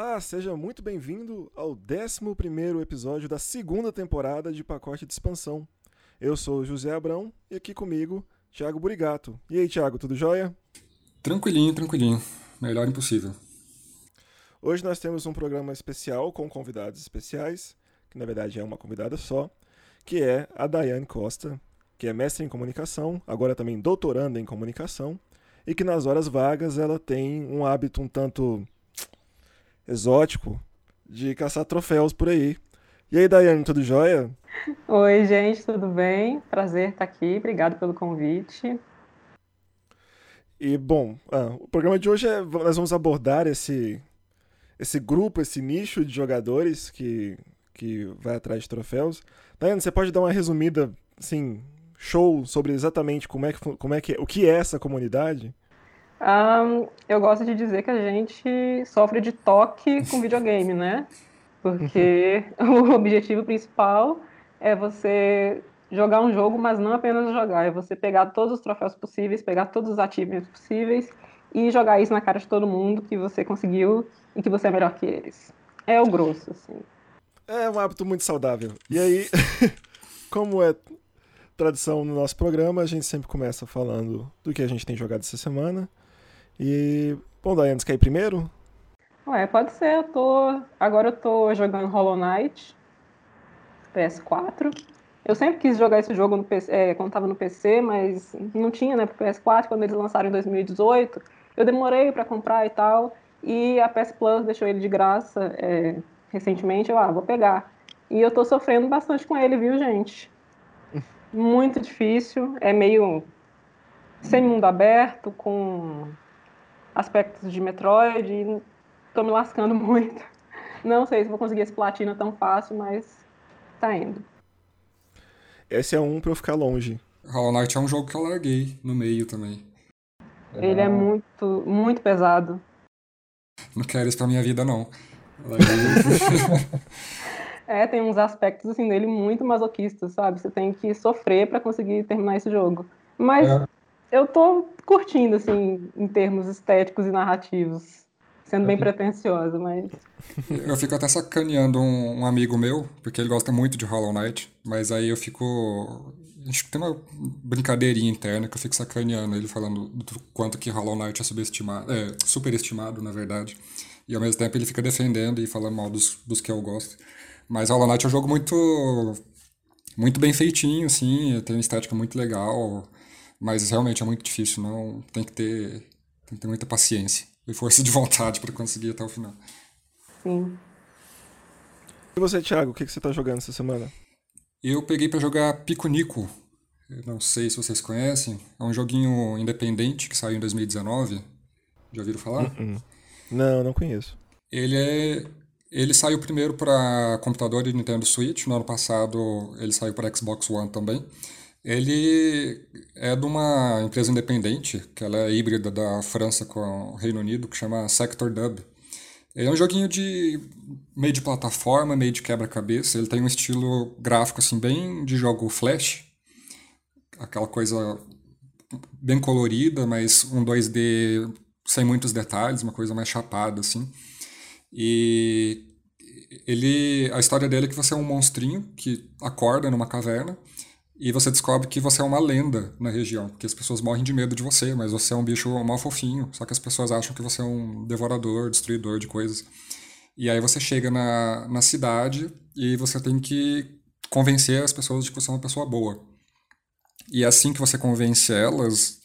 Olá, seja muito bem-vindo ao 11 episódio da segunda temporada de Pacote de Expansão. Eu sou José Abrão e aqui comigo, Thiago Burigato. E aí, Thiago, tudo jóia? Tranquilinho, tranquilinho. Melhor impossível. Hoje nós temos um programa especial com convidados especiais, que na verdade é uma convidada só, que é a Daiane Costa, que é mestre em comunicação, agora também doutoranda em comunicação, e que nas horas vagas ela tem um hábito um tanto exótico de caçar troféus por aí. E aí, Daiane, tudo jóia? Oi, gente, tudo bem? Prazer estar aqui, obrigado pelo convite. E, bom, ah, o programa de hoje é. Nós vamos abordar esse, esse grupo, esse nicho de jogadores que, que vai atrás de troféus. Daiane, você pode dar uma resumida, assim, show sobre exatamente como é que, como é que o que é essa comunidade? Um, eu gosto de dizer que a gente sofre de toque com videogame, né? Porque o objetivo principal é você jogar um jogo, mas não apenas jogar, é você pegar todos os troféus possíveis, pegar todos os achievements possíveis e jogar isso na cara de todo mundo que você conseguiu e que você é melhor que eles. É o grosso, assim. É um hábito muito saudável. E aí, como é tradição no nosso programa, a gente sempre começa falando do que a gente tem jogado essa semana. E, bom, Daiane, você quer ir primeiro? Ué, pode ser. Eu tô... Agora eu tô jogando Hollow Knight, PS4. Eu sempre quis jogar esse jogo no PC, é, quando tava no PC, mas não tinha, né, pro PS4, quando eles lançaram em 2018. Eu demorei para comprar e tal, e a PS Plus deixou ele de graça é, recentemente. Eu, ah, vou pegar. E eu tô sofrendo bastante com ele, viu, gente? Muito difícil, é meio sem mundo aberto, com aspectos de Metroid e tô me lascando muito. Não sei se vou conseguir esse platina tão fácil, mas tá indo. Esse é um pra eu ficar longe. Hollow Knight é um jogo que eu larguei no meio também. Ele é muito, muito pesado. Não quero isso pra minha vida, não. é, tem uns aspectos assim dele muito masoquistas, sabe? Você tem que sofrer para conseguir terminar esse jogo. Mas é. Eu tô curtindo, assim, em termos estéticos e narrativos. Sendo bem pretensiosa, mas. Eu fico até sacaneando um, um, amigo meu, porque ele gosta muito de Hollow Knight, mas aí eu fico. Acho que tem uma brincadeirinha interna que eu fico sacaneando ele falando do quanto que Hollow Knight é subestimado, é, superestimado, na verdade. E ao mesmo tempo ele fica defendendo e falando mal dos, dos que eu gosto. Mas Hollow Knight é um jogo muito. muito bem feitinho, assim, tem uma estética muito legal. Mas realmente é muito difícil, não tem que ter, tem que ter muita paciência e força de vontade para conseguir até o final. Sim. E você, Thiago, o que, que você está jogando essa semana? Eu peguei para jogar Pico Nico. Eu não sei se vocês conhecem. É um joguinho independente que saiu em 2019. Já ouviram falar? Uh -uh. Não, não conheço. Ele é ele saiu primeiro para computador e Nintendo Switch. No ano passado ele saiu para Xbox One também. Ele é de uma empresa independente, que ela é híbrida da França com o Reino Unido, que chama Sector Dub. Ele é um joguinho de meio de plataforma, meio de quebra-cabeça. Ele tem um estilo gráfico assim bem de jogo flash, aquela coisa bem colorida, mas um 2D sem muitos detalhes, uma coisa mais chapada assim. E ele a história dele é que você é um monstrinho que acorda numa caverna e você descobre que você é uma lenda na região, porque as pessoas morrem de medo de você, mas você é um bicho mal fofinho, só que as pessoas acham que você é um devorador, destruidor de coisas. E aí você chega na, na cidade e você tem que convencer as pessoas de que você é uma pessoa boa. E assim que você convence elas,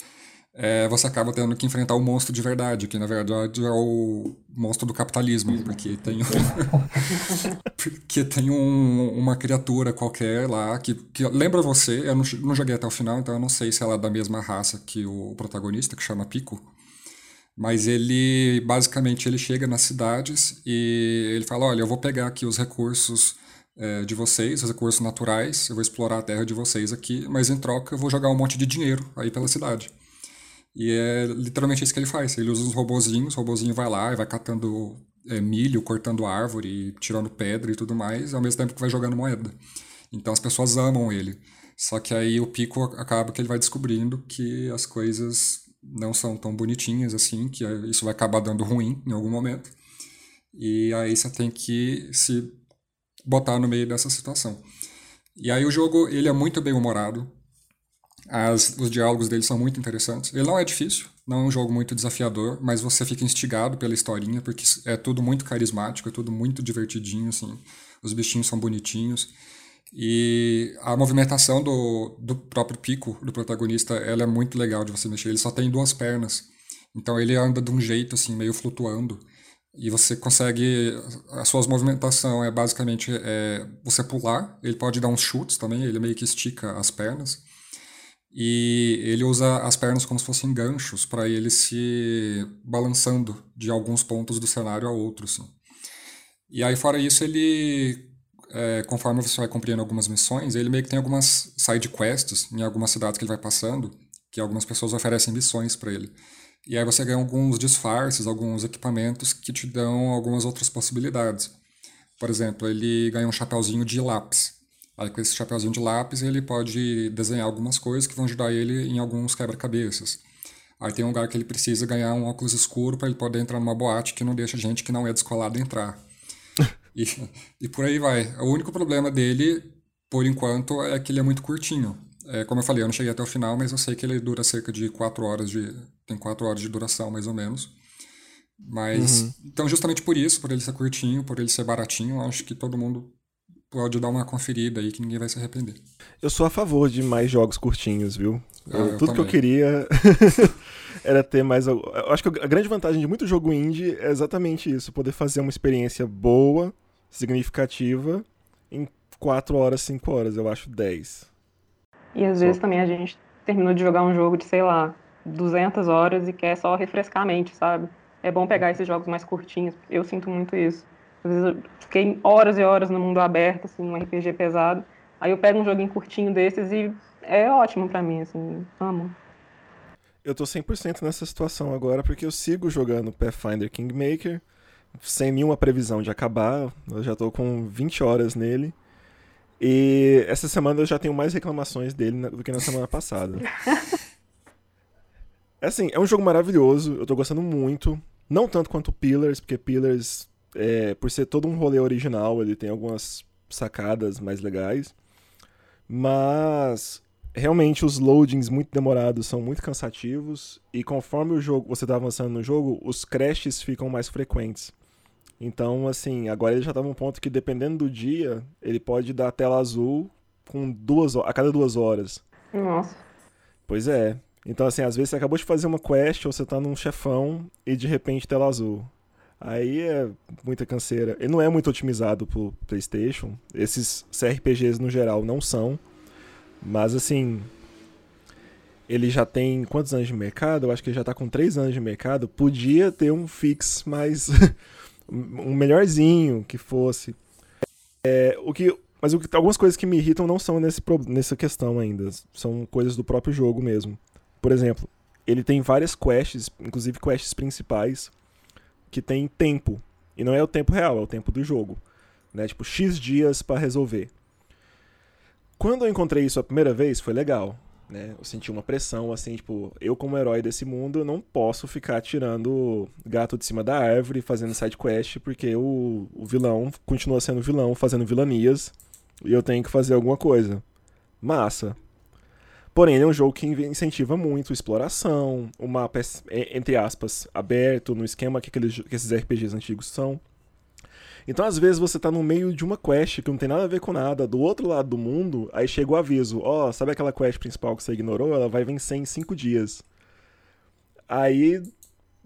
é, você acaba tendo que enfrentar o monstro de verdade, que na verdade é o monstro do capitalismo, porque tem, porque tem um, uma criatura qualquer lá que, que lembra você, eu não, não joguei até o final, então eu não sei se ela é da mesma raça que o protagonista, que chama Pico, mas ele, basicamente, ele chega nas cidades e ele fala, olha, eu vou pegar aqui os recursos é, de vocês, os recursos naturais, eu vou explorar a terra de vocês aqui, mas em troca eu vou jogar um monte de dinheiro aí pela cidade. E é literalmente isso que ele faz. Ele usa os robozinhos, o robozinho vai lá e vai catando é, milho, cortando árvore, tirando pedra e tudo mais, ao mesmo tempo que vai jogando moeda. Então as pessoas amam ele. Só que aí o Pico acaba que ele vai descobrindo que as coisas não são tão bonitinhas assim, que isso vai acabar dando ruim em algum momento. E aí você tem que se botar no meio dessa situação. E aí o jogo, ele é muito bem humorado. As, os diálogos dele são muito interessantes. Ele não é difícil, não é um jogo muito desafiador, mas você fica instigado pela historinha, porque é tudo muito carismático, é tudo muito divertidinho, assim. Os bichinhos são bonitinhos. E a movimentação do, do próprio pico do protagonista, ela é muito legal de você mexer. Ele só tem duas pernas. Então ele anda de um jeito, assim, meio flutuando. E você consegue. A sua movimentação é basicamente é, você pular. Ele pode dar uns chutes também, ele meio que estica as pernas. E ele usa as pernas como se fossem ganchos para ele se balançando de alguns pontos do cenário a outros. Assim. E aí, fora isso, ele. É, conforme você vai cumprindo algumas missões, ele meio que tem algumas side quests em algumas cidades que ele vai passando, que algumas pessoas oferecem missões para ele. E aí você ganha alguns disfarces, alguns equipamentos que te dão algumas outras possibilidades. Por exemplo, ele ganha um chapéuzinho de lápis. Aí com esse chapéuzinho de lápis ele pode desenhar algumas coisas que vão ajudar ele em alguns quebra-cabeças. Aí tem um lugar que ele precisa ganhar um óculos escuro para ele poder entrar numa boate que não deixa gente que não é descolada entrar. e, e por aí vai. O único problema dele, por enquanto, é que ele é muito curtinho. É, como eu falei, eu não cheguei até o final, mas eu sei que ele dura cerca de 4 horas de. tem 4 horas de duração, mais ou menos. Mas. Uhum. Então, justamente por isso, por ele ser curtinho, por ele ser baratinho, acho que todo mundo pode dar uma conferida aí que ninguém vai se arrepender. Eu sou a favor de mais jogos curtinhos, viu? Ah, eu, tudo também. que eu queria era ter mais. Eu acho que a grande vantagem de muito jogo indie é exatamente isso: poder fazer uma experiência boa, significativa, em 4 horas, 5 horas. Eu acho 10. E às só. vezes também a gente terminou de jogar um jogo de, sei lá, 200 horas e quer só refrescar a mente, sabe? É bom pegar esses jogos mais curtinhos. Eu sinto muito isso. Às vezes eu fiquei horas e horas no mundo aberto, assim, um RPG pesado. Aí eu pego um joguinho curtinho desses e é ótimo para mim, assim, amo. Eu tô 100% nessa situação agora porque eu sigo jogando Pathfinder Kingmaker sem nenhuma previsão de acabar. Eu já tô com 20 horas nele. E essa semana eu já tenho mais reclamações dele do que na semana passada. É assim, é um jogo maravilhoso, eu tô gostando muito. Não tanto quanto Pillars, porque Pillars, é, por ser todo um rolê original, ele tem algumas sacadas mais legais. Mas realmente os loadings muito demorados são muito cansativos e conforme o jogo você está avançando no jogo, os crashes ficam mais frequentes. Então, assim, agora ele já tá num ponto que, dependendo do dia, ele pode dar tela azul com duas a cada duas horas. Nossa. Pois é. Então, assim, às vezes você acabou de fazer uma quest ou você tá num chefão e de repente tela azul. Aí é muita canseira. Ele não é muito otimizado pro PlayStation. Esses CRPGs no geral não são. Mas assim. Ele já tem quantos anos de mercado? Eu acho que ele já tá com 3 anos de mercado. Podia ter um fix mais. um melhorzinho que fosse. É, o que, mas o que, algumas coisas que me irritam não são nesse, nessa questão ainda. São coisas do próprio jogo mesmo. Por exemplo, ele tem várias quests, inclusive quests principais, que tem tempo. E não é o tempo real, é o tempo do jogo. Né? Tipo, X dias para resolver. Quando eu encontrei isso a primeira vez, foi legal né? Eu senti uma pressão, assim, tipo, eu como herói desse mundo não posso ficar tirando gato de cima da árvore, fazendo side quest, porque o, o vilão continua sendo vilão, fazendo vilanias, e eu tenho que fazer alguma coisa. Massa. Porém, ele é um jogo que incentiva muito exploração, o mapa é, entre aspas, aberto, no esquema que, aqueles, que esses RPGs antigos são. Então, às vezes, você tá no meio de uma quest que não tem nada a ver com nada, do outro lado do mundo, aí chega o aviso: Ó, oh, sabe aquela quest principal que você ignorou? Ela vai vencer em cinco dias. Aí,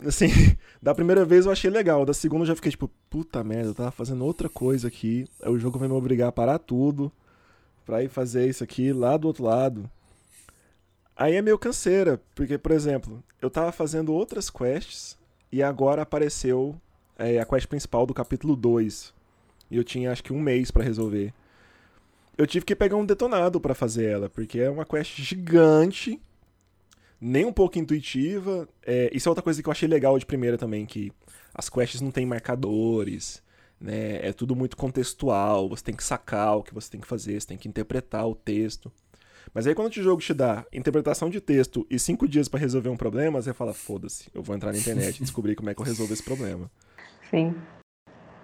assim, da primeira vez eu achei legal, da segunda eu já fiquei tipo, puta merda, eu tava fazendo outra coisa aqui, aí o jogo vai me obrigar a parar tudo pra ir fazer isso aqui lá do outro lado. Aí é meio canseira, porque, por exemplo, eu tava fazendo outras quests e agora apareceu é a quest principal do capítulo 2. E eu tinha acho que um mês para resolver. Eu tive que pegar um detonado para fazer ela, porque é uma quest gigante, nem um pouco intuitiva. É, isso é outra coisa que eu achei legal de primeira também, que as quests não tem marcadores, né? É tudo muito contextual, você tem que sacar o que você tem que fazer, você tem que interpretar o texto. Mas aí quando o jogo te dá interpretação de texto e cinco dias para resolver um problema, você fala, foda-se, eu vou entrar na internet e descobrir como é que eu resolvo esse problema. Sim.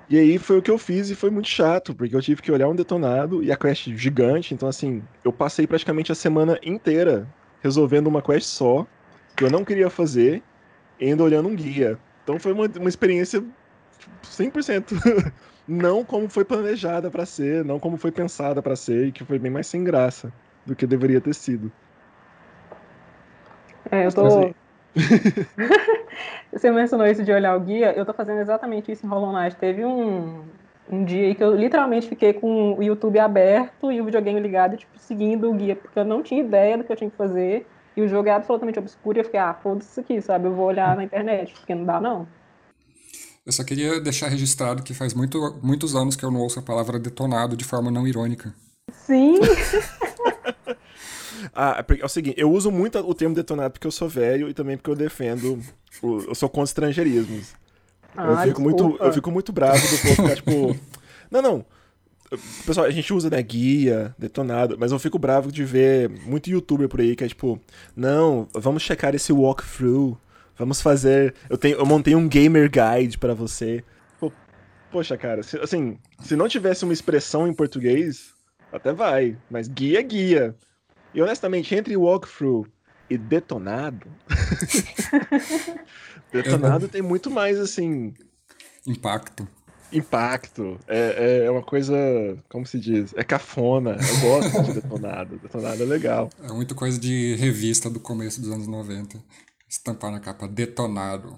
E aí foi o que eu fiz e foi muito chato, porque eu tive que olhar um detonado e a quest gigante, então assim, eu passei praticamente a semana inteira resolvendo uma quest só, que eu não queria fazer, e ainda olhando um guia. Então foi uma, uma experiência 100% não como foi planejada para ser, não como foi pensada para ser, e que foi bem mais sem graça do que deveria ter sido. É, eu tô. Você mencionou isso de olhar o guia, eu tô fazendo exatamente isso em Hollow Knight. Teve um, um dia aí que eu literalmente fiquei com o YouTube aberto e o videogame ligado, tipo, seguindo o guia, porque eu não tinha ideia do que eu tinha que fazer. E o jogo é absolutamente obscuro e eu fiquei, ah, foda-se isso aqui, sabe? Eu vou olhar na internet, porque não dá, não. Eu só queria deixar registrado que faz muito, muitos anos que eu não ouço a palavra detonado de forma não irônica. Sim! ah, é, é o seguinte, eu uso muito o termo detonado porque eu sou velho e também porque eu defendo, eu sou contra estrangeirismos. Ah, eu, fico muito, eu fico muito bravo do povo ficar tipo. Não, não. Pessoal, a gente usa, né, guia, detonado, mas eu fico bravo de ver muito youtuber por aí que é tipo, não, vamos checar esse walkthrough, vamos fazer. Eu, tenho, eu montei um gamer guide para você. Poxa, cara, se, assim, se não tivesse uma expressão em português, até vai, mas guia é guia. E honestamente, entre walkthrough e detonado. detonado tem muito mais, assim. Impacto. Impacto. É, é uma coisa. Como se diz? É cafona. Eu gosto de detonado. Detonado é legal. É muito coisa de revista do começo dos anos 90. Estampar na capa detonado.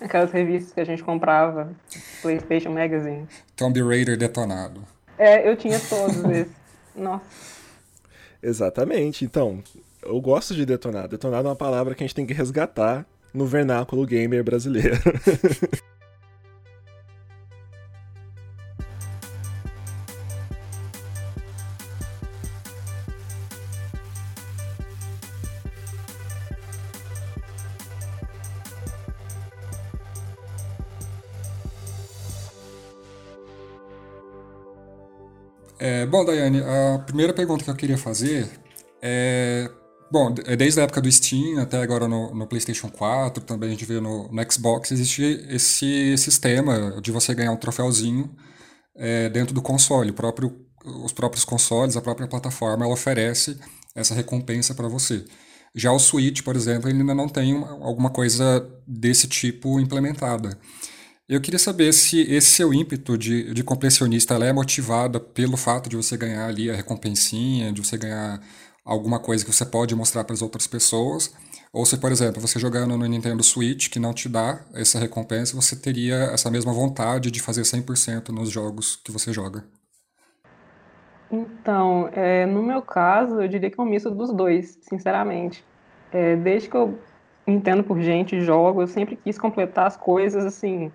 Aquelas revistas que a gente comprava. PlayStation Magazine. Tomb Raider detonado. É, eu tinha todos esses. Nossa. Exatamente. Então, eu gosto de detonado. Detonado é uma palavra que a gente tem que resgatar no vernáculo gamer brasileiro. É, bom, Daiane, a primeira pergunta que eu queria fazer é. Bom, é desde a época do Steam até agora no, no PlayStation 4, também a gente vê no, no Xbox, existe esse sistema de você ganhar um troféuzinho é, dentro do console. Próprio, os próprios consoles, a própria plataforma, ela oferece essa recompensa para você. Já o Switch, por exemplo, ele ainda não tem alguma coisa desse tipo implementada. Eu queria saber se esse seu ímpeto de, de completionista é motivado pelo fato de você ganhar ali a recompensinha, de você ganhar alguma coisa que você pode mostrar para as outras pessoas, ou se, por exemplo, você jogando no Nintendo Switch, que não te dá essa recompensa, você teria essa mesma vontade de fazer 100% nos jogos que você joga. Então, é, no meu caso, eu diria que é um misto dos dois, sinceramente. É, desde que eu entendo por gente jogo, eu sempre quis completar as coisas assim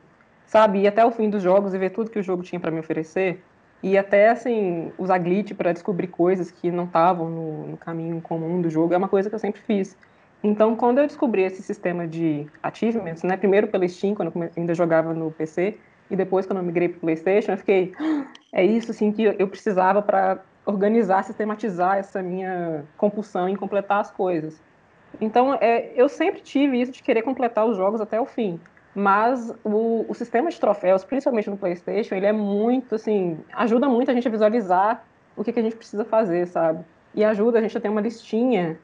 sabe? Ir até o fim dos jogos e ver tudo que o jogo tinha para me oferecer. E até, assim, usar glitch para descobrir coisas que não estavam no, no, caminho comum do jogo é uma coisa que eu sempre fiz. Então, quando eu descobri esse sistema de achievements, né? Primeiro pela Steam, quando eu ainda jogava no PC, e depois quando eu migrei para PlayStation, eu fiquei, ah, é isso, assim, que eu precisava para organizar, sistematizar essa minha compulsão em completar as coisas. Então, é, eu sempre tive isso de querer completar os jogos até o fim. Mas o, o, sistema de troféus, principalmente no PlayStation, ele é muito, assim, ajuda muito a gente a visualizar o que, que a gente precisa fazer, sabe? E ajuda a gente a ter uma listinha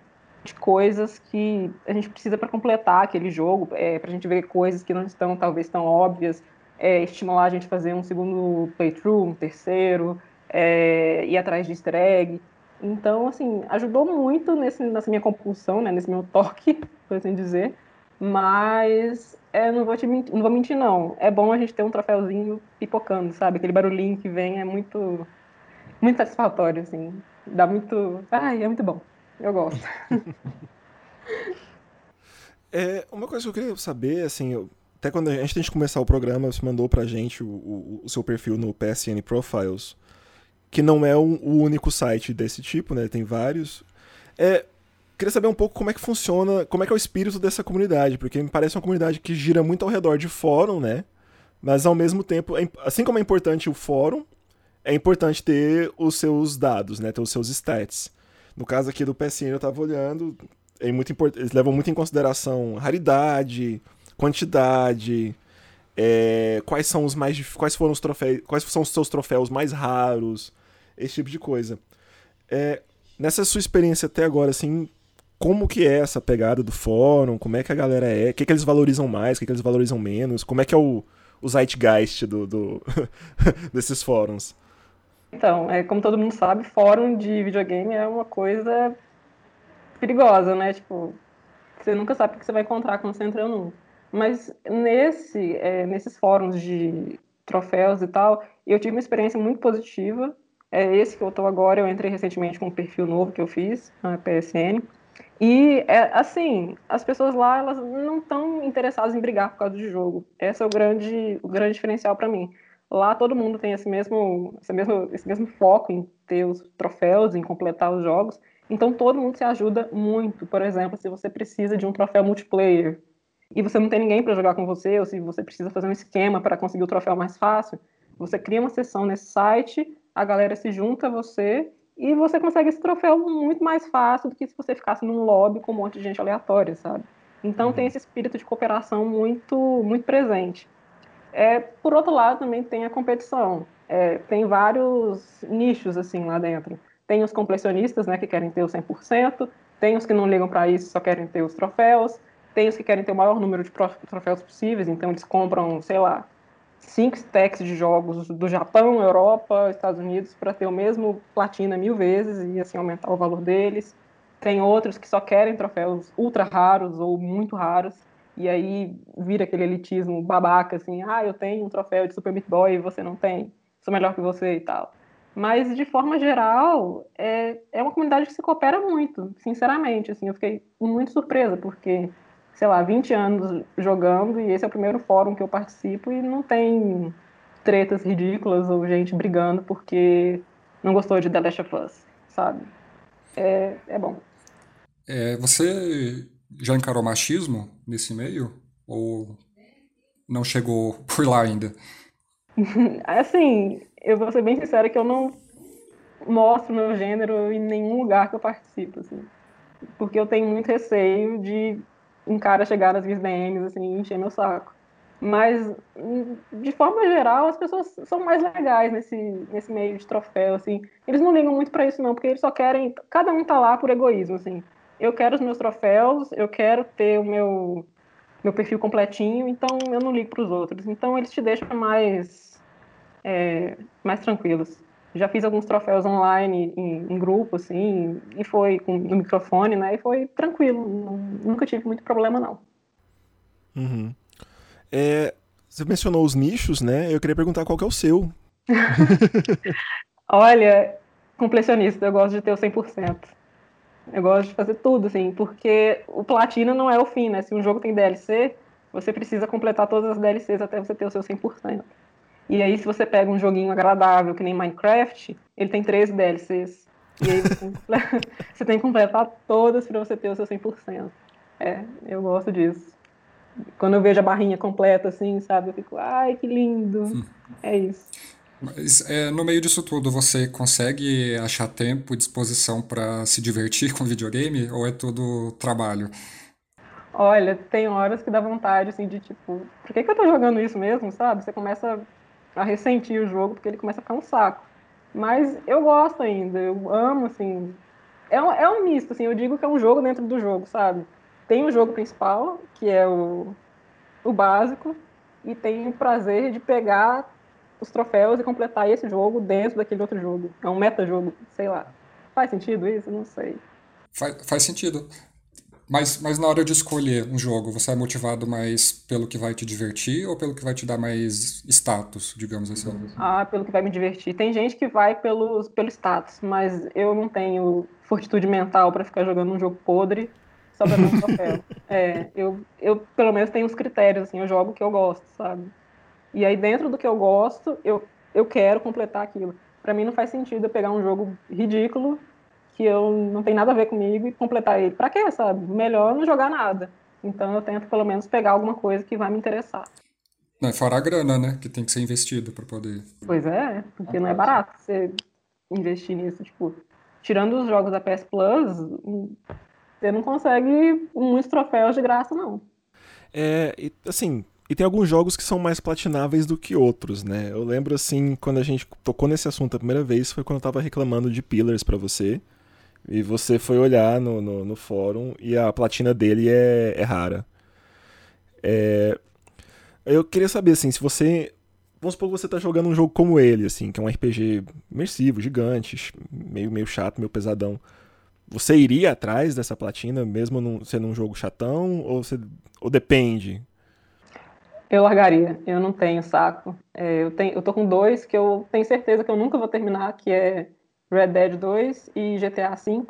de coisas que a gente precisa para completar aquele jogo, é, para a gente ver coisas que não estão talvez tão óbvias, é, estimular a gente a fazer um segundo playthrough, um terceiro, é, ir atrás de easter egg. Então, assim, ajudou muito nesse, nessa minha compulsão, né, nesse meu toque, por assim dizer. Mas é, não vou te mentir, não vou mentir, não. É bom a gente ter um troféuzinho pipocando, sabe? Aquele barulhinho que vem é muito, muito satisfatório, assim. Dá muito. Ai, é muito bom. Eu gosto. é, uma coisa que eu queria saber, assim, até quando a gente, de começar o programa, você mandou pra gente o, o, o seu perfil no PSN Profiles, que não é um, o único site desse tipo, né? Tem vários. É, queria saber um pouco como é que funciona, como é que é o espírito dessa comunidade, porque me parece uma comunidade que gira muito ao redor de fórum, né? Mas ao mesmo tempo, é assim como é importante o fórum, é importante ter os seus dados, né? Ter os seus stats. No caso aqui do PSN, eu estava olhando, é muito eles levam muito em consideração raridade, quantidade, É, quais são os mais quais foram os troféus, quais são os seus troféus mais raros, esse tipo de coisa. É, nessa sua experiência até agora, assim, como que é essa pegada do fórum? Como é que a galera é? O que, que eles valorizam mais? O que, que eles valorizam menos? Como é que é o, o zeitgeist do, do desses fóruns? Então, é, como todo mundo sabe, fórum de videogame é uma coisa perigosa, né? Tipo, você nunca sabe o que você vai encontrar quando você entra num. Mas nesse, é, nesses fóruns de troféus e tal, eu tive uma experiência muito positiva. É esse que eu estou agora, eu entrei recentemente com um perfil novo que eu fiz na PSN. E, é, assim, as pessoas lá, elas não estão interessadas em brigar por causa do jogo. Esse é o grande, o grande diferencial para mim. Lá todo mundo tem esse mesmo, esse mesmo, esse mesmo foco em ter os troféus, em completar os jogos. Então todo mundo se ajuda muito. Por exemplo, se você precisa de um troféu multiplayer e você não tem ninguém para jogar com você, ou se você precisa fazer um esquema para conseguir o troféu mais fácil, você cria uma sessão nesse site, a galera se junta a você e você consegue esse troféu muito mais fácil do que se você ficasse num lobby com um monte de gente aleatória, sabe? Então uhum. tem esse espírito de cooperação muito, muito presente. É, por outro lado, também tem a competição. É, tem vários nichos assim lá dentro. Tem os completionistas, né, que querem ter o 100%, tem os que não ligam para isso, só querem ter os troféus, tem os que querem ter o maior número de troféus possíveis, então eles compram, sei lá, cinco stacks de jogos do Japão, Europa, Estados Unidos para ter o mesmo platina mil vezes e assim aumentar o valor deles. Tem outros que só querem troféus ultra raros ou muito raros e aí vira aquele elitismo babaca assim, ah, eu tenho um troféu de Super Meat Boy e você não tem, sou melhor que você e tal. Mas de forma geral, é, é uma comunidade que se coopera muito, sinceramente, assim, eu fiquei muito surpresa porque sei lá, 20 anos jogando e esse é o primeiro fórum que eu participo e não tem tretas ridículas ou gente brigando porque não gostou de The Last of Us, sabe? É, é bom. É, você já encarou machismo nesse meio? Ou não chegou por lá ainda? assim, eu vou ser bem sincera que eu não mostro meu gênero em nenhum lugar que eu participo, assim. Porque eu tenho muito receio de um cara chegar nas DMs assim, encher meu saco. Mas, de forma geral, as pessoas são mais legais nesse, nesse meio de troféu, assim. Eles não ligam muito para isso, não, porque eles só querem... Cada um tá lá por egoísmo, assim. Eu quero os meus troféus, eu quero ter o meu, meu perfil completinho, então eu não ligo para os outros. Então, eles te deixam mais, é, mais tranquilos. Já fiz alguns troféus online em, em grupo, assim, e foi com no microfone, né? E foi tranquilo. Nunca tive muito problema, não. Uhum. É, você mencionou os nichos, né? Eu queria perguntar qual que é o seu. Olha, completionista, eu gosto de ter o 100%. Eu gosto de fazer tudo, assim, porque o platina não é o fim, né? Se um jogo tem DLC, você precisa completar todas as DLCs até você ter o seu 100%. E aí, se você pega um joguinho agradável, que nem Minecraft, ele tem três DLCs. E aí você tem que completar todas para você ter o seu 100%. É, eu gosto disso. Quando eu vejo a barrinha completa, assim, sabe? Eu fico, ai, que lindo. Hum. É isso. Mas é, no meio disso tudo, você consegue achar tempo e disposição para se divertir com videogame? Ou é tudo trabalho? Olha, tem horas que dá vontade, assim, de tipo, por que, que eu tô jogando isso mesmo, sabe? Você começa a ressentir o jogo, porque ele começa a ficar um saco. Mas eu gosto ainda, eu amo, assim. É um, é um misto, assim, eu digo que é um jogo dentro do jogo, sabe? Tem o jogo principal, que é o, o básico, e tem o prazer de pegar os troféus e completar esse jogo dentro daquele outro jogo. É um meta-jogo, sei lá. Faz sentido isso? Não sei. Faz, faz sentido. Mas, mas na hora de escolher um jogo, você é motivado mais pelo que vai te divertir ou pelo que vai te dar mais status, digamos assim? Ah, pelo que vai me divertir. Tem gente que vai pelo, pelo status, mas eu não tenho fortitude mental para ficar jogando um jogo podre só pra um troféu. é, eu, eu pelo menos tenho os critérios, assim, eu jogo o que eu gosto, sabe? E aí dentro do que eu gosto, eu, eu quero completar aquilo. Para mim não faz sentido eu pegar um jogo ridículo que eu não tem nada a ver comigo e completar ele. Para quê, sabe? Melhor não jogar nada. Então eu tento pelo menos pegar alguma coisa que vai me interessar. Não, fora a grana, né? Que tem que ser investido para poder. Pois é, porque não é barato você investir nisso. Tipo, tirando os jogos da PS Plus, você não consegue muitos troféus de graça, não. É, assim, E tem alguns jogos que são mais platináveis do que outros, né? Eu lembro, assim, quando a gente tocou nesse assunto a primeira vez, foi quando eu tava reclamando de Pillars para você. E você foi olhar no, no, no, fórum e a platina dele é, é rara. É... Eu queria saber, assim, se você. Vamos supor que você tá jogando um jogo como ele, assim, que é um RPG imersivo, gigante, meio, meio chato, meio pesadão. Você iria atrás dessa platina, mesmo num, sendo um jogo chatão, ou, você, ou depende? Eu largaria, eu não tenho saco. É, eu, tenho, eu tô com dois que eu tenho certeza que eu nunca vou terminar, que é Red Dead 2 e GTA V,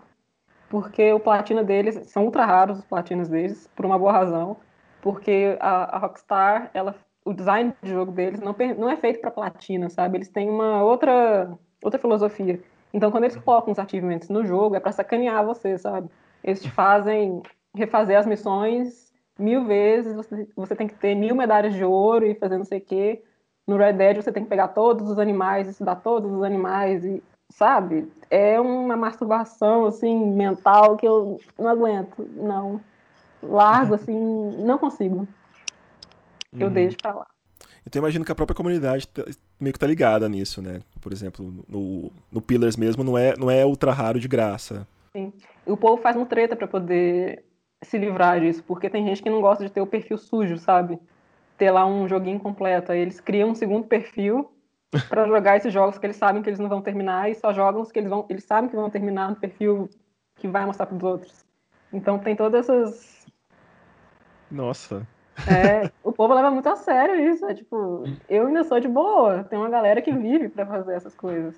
porque o platina deles, são ultra raros os platinos deles, por uma boa razão, porque a, a Rockstar, ela, o design de jogo deles não, não é feito para platina, sabe? Eles têm uma outra, outra filosofia. Então, quando eles colocam os achievements no jogo, é para sacanear você, sabe? Eles te fazem refazer as missões mil vezes, você, você tem que ter mil medalhas de ouro e fazer não sei o quê. No Red Dead você tem que pegar todos os animais, estudar todos os animais e, sabe? É uma masturbação, assim, mental que eu não aguento, não. Largo, assim, não consigo. Eu uhum. deixo pra lá. Então eu imagino que a própria comunidade meio que tá ligada nisso, né? Por exemplo, no, no Pillars mesmo não é, não é ultra raro de graça. Sim. E o povo faz um treta para poder se livrar disso, porque tem gente que não gosta de ter o perfil sujo, sabe? Ter lá um joguinho completo. Aí eles criam um segundo perfil para jogar esses jogos que eles sabem que eles não vão terminar e só jogam os que eles vão, eles sabem que vão terminar no perfil que vai mostrar para os outros. Então tem todas essas Nossa. É, o povo leva muito a sério isso, é tipo, eu ainda sou de boa, tem uma galera que vive para fazer essas coisas.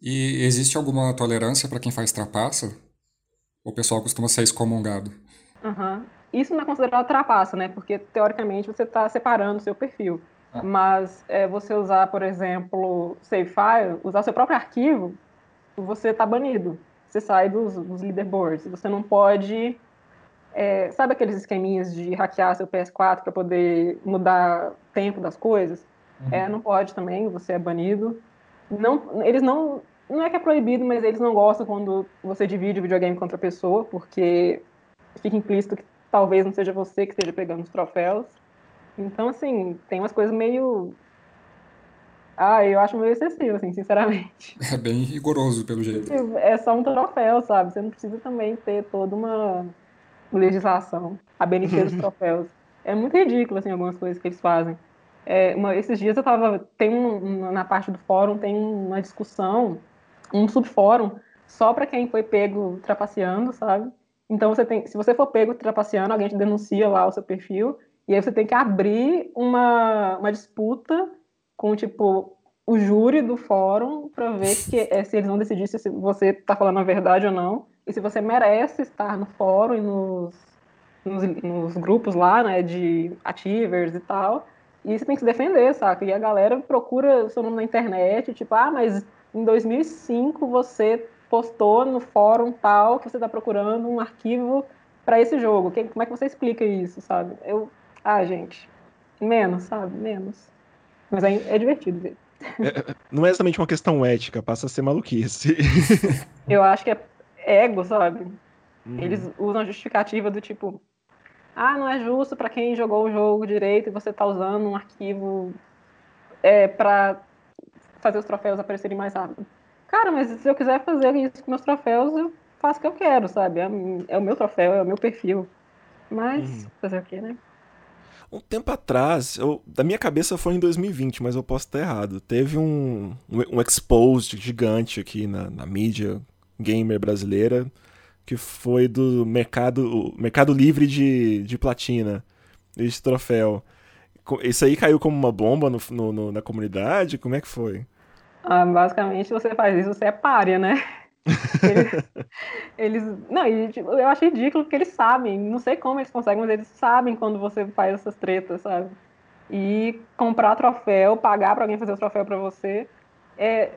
E existe alguma tolerância para quem faz trapaça? O pessoal costuma ser excomungado? Uhum. Isso não é considerado trapaça, né? Porque teoricamente você está separando o seu perfil. Ah. Mas é, você usar, por exemplo, save file, usar seu próprio arquivo, você está banido. Você sai dos, dos leaderboards. Você não pode. É, sabe aqueles esqueminhas de hackear seu PS4 para poder mudar tempo das coisas? Uhum. É, não pode também, você é banido. Não, eles não. Não é que é proibido, mas eles não gostam quando você divide o videogame com outra pessoa, porque fica implícito que talvez não seja você que esteja pegando os troféus. Então, assim, tem umas coisas meio. Ah, eu acho meio excessivo, assim, sinceramente. É bem rigoroso, pelo jeito. É só um troféu, sabe? Você não precisa também ter toda uma legislação a benefício dos troféus. É muito ridículo, assim, algumas coisas que eles fazem. É, uma, esses dias eu tava. Tem um, na parte do fórum, tem uma discussão, um subfórum, só para quem foi pego trapaceando, sabe? Então, você tem, se você for pego trapaceando, alguém te denuncia lá o seu perfil, e aí você tem que abrir uma, uma disputa com, tipo, o júri do fórum para ver que, é, se eles vão decidir se você está falando a verdade ou não, e se você merece estar no fórum e nos, nos, nos grupos lá, né, de ativers e tal, e você tem que se defender, saca? E a galera procura seu nome na internet, tipo, ah, mas em 2005 você postou no fórum tal que você está procurando um arquivo para esse jogo. Que, como é que você explica isso, sabe? Eu, ah, gente, menos, sabe? Menos. Mas é, é divertido ver. É, não é exatamente uma questão ética, passa a ser maluquice. Eu acho que é ego, sabe? Uhum. Eles usam a justificativa do tipo, ah, não é justo para quem jogou o jogo direito e você está usando um arquivo é, para fazer os troféus aparecerem mais rápido. Cara, mas se eu quiser fazer isso com meus troféus, eu faço o que eu quero, sabe? É, é o meu troféu, é o meu perfil. Mas, uhum. fazer o quê, né? Um tempo atrás, eu, da minha cabeça foi em 2020, mas eu posso estar errado. Teve um, um, um exposed gigante aqui na, na mídia gamer brasileira, que foi do mercado, mercado livre de, de platina, esse troféu. Isso aí caiu como uma bomba no, no, no, na comunidade? Como é que foi? Ah, basicamente, você faz isso, você é párea, né? Eles, não, e, tipo, eu acho ridículo porque eles sabem, não sei como eles conseguem, mas eles sabem quando você faz essas tretas, sabe? E comprar troféu, pagar para alguém fazer o troféu para você, é,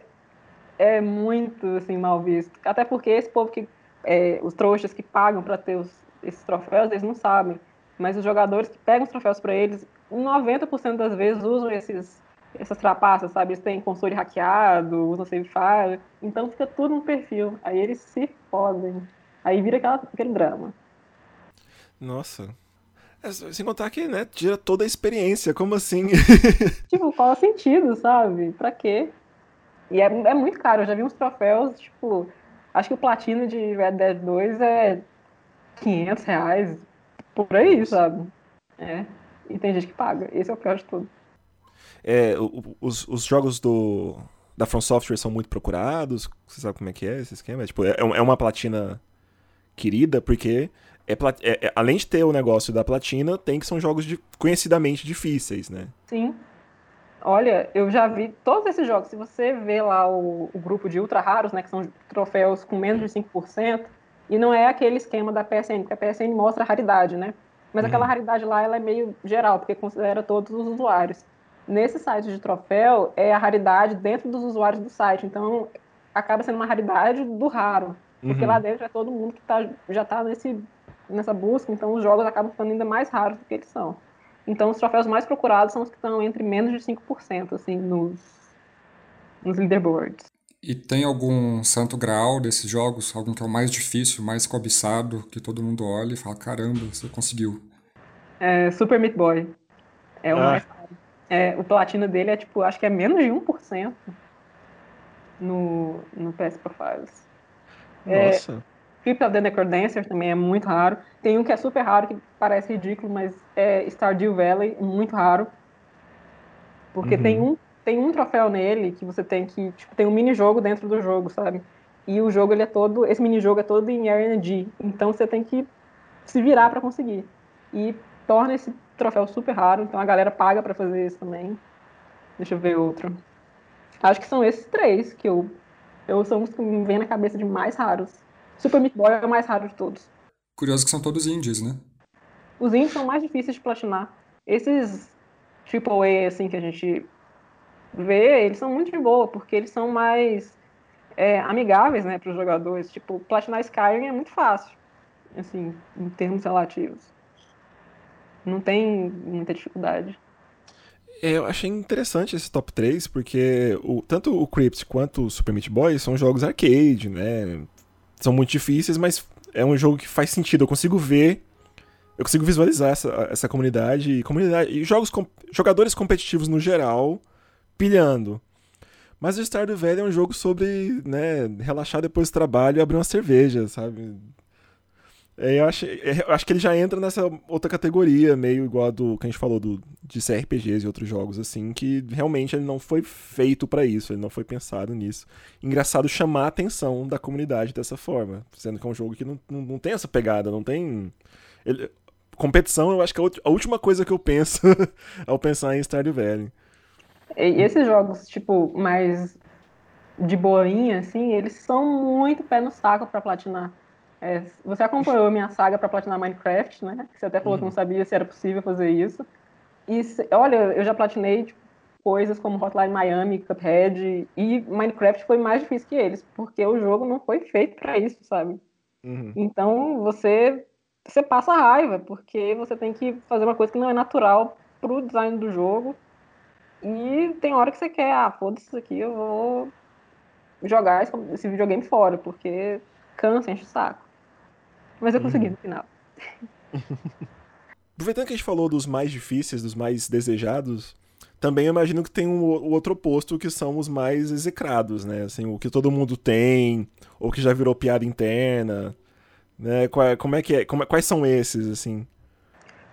é muito assim mal visto. Até porque esse povo que é, os trouxas que pagam para ter os, esses troféus, eles não sabem. Mas os jogadores que pegam os troféus para eles, 90% das vezes usam esses essas trapaças, sabe? Eles têm console hackeado, usam save file, então fica tudo no perfil. Aí eles se fodem. Aí vira aquela, aquele drama. Nossa. É, sem contar que, né, tira toda a experiência, como assim? tipo, qual é o sentido, sabe? Pra quê? E é, é muito caro, eu já vi uns troféus, tipo, acho que o platino de Red Dead 2 é 500 reais, por aí, sabe? É, e tem gente que paga, esse é o pior de tudo. É, os, os jogos do, da From Software são muito procurados, você sabe como é que é esse esquema? É, tipo, é, é uma platina querida, porque é, é, é, além de ter o negócio da platina, tem que são jogos de, conhecidamente difíceis, né? Sim. Olha, eu já vi todos esses jogos. Se você vê lá o, o grupo de ultra raros, né, que são troféus com menos de 5%, e não é aquele esquema da PSN, porque a PSN mostra a raridade, né? Mas uhum. aquela raridade lá ela é meio geral, porque considera todos os usuários. Nesse site de troféu, é a raridade dentro dos usuários do site. Então, acaba sendo uma raridade do raro. Porque uhum. lá dentro é todo mundo que tá, já está nesse nessa busca, então os jogos acabam ficando ainda mais raros do que eles são. Então os troféus mais procurados são os que estão entre menos de 5%, assim, nos, nos leaderboards. E tem algum santo graal desses jogos? Algum que é o mais difícil, mais cobiçado, que todo mundo olha e fala, caramba, você conseguiu. É, Super Meat Boy. É o ah. mais. É, o platino dele é, tipo, acho que é menos de 1% no, no PS Profiles. É, Nossa. É, Crypt of the Necrodancer também é muito raro. Tem um que é super raro, que parece ridículo, mas é Stardew Valley, muito raro. Porque uhum. tem, um, tem um troféu nele que você tem que. Tipo, tem um mini-jogo dentro do jogo, sabe? E o jogo ele é todo. Esse mini-jogo é todo em RNG. Então você tem que se virar para conseguir. E torna esse troféu super raro, então a galera paga para fazer isso também. Deixa eu ver outro. Acho que são esses três que eu. Eu são os que me vêm na cabeça de mais raros. Super Meat Boy é o mais raro de todos. Curioso que são todos indies, né? Os indies são mais difíceis de platinar. Esses AAA, assim, que a gente vê, eles são muito de boa, porque eles são mais é, amigáveis, né, para os jogadores. Tipo, platinar Skyrim é muito fácil, assim, em termos relativos. Não tem muita dificuldade. É, eu achei interessante esse top 3, porque o, tanto o Crypt quanto o Super Meat Boy são jogos arcade, né? são muito difíceis, mas é um jogo que faz sentido. Eu consigo ver, eu consigo visualizar essa, essa comunidade e comunidade e jogos com, jogadores competitivos no geral pilhando. Mas o Stardew Valley é um jogo sobre, né, relaxar depois do trabalho e abrir uma cerveja, sabe? É, eu, acho, é, eu acho que ele já entra nessa outra categoria, meio igual a do que a gente falou do, de CRPGs e outros jogos, assim, que realmente ele não foi feito para isso, ele não foi pensado nisso. Engraçado chamar a atenção da comunidade dessa forma, sendo que é um jogo que não, não, não tem essa pegada, não tem. Ele, competição, eu acho que é a última coisa que eu penso ao pensar em Stardew Valley. E esses jogos, tipo, mais de boinha, assim, eles são muito pé no saco para platinar. É, você acompanhou a minha saga para platinar Minecraft, né? Você até falou uhum. que não uhum. sabia se era possível fazer isso. E olha, eu já platinei tipo, coisas como Hotline Miami, Cuphead e Minecraft foi mais difícil que eles, porque o jogo não foi feito para isso, sabe? Uhum. Então você você passa raiva, porque você tem que fazer uma coisa que não é natural pro design do jogo. E tem hora que você quer, ah, foda-se isso aqui, eu vou jogar esse videogame fora, porque cansa, enche o saco. Mas eu consegui uhum. no final. Aproveitando que a gente falou dos mais difíceis, dos mais desejados, também imagino que tem um, o outro oposto que são os mais execrados, né? Assim, o que todo mundo tem, ou que já virou piada interna, né? Qual, como é que é? Como, quais são esses, assim?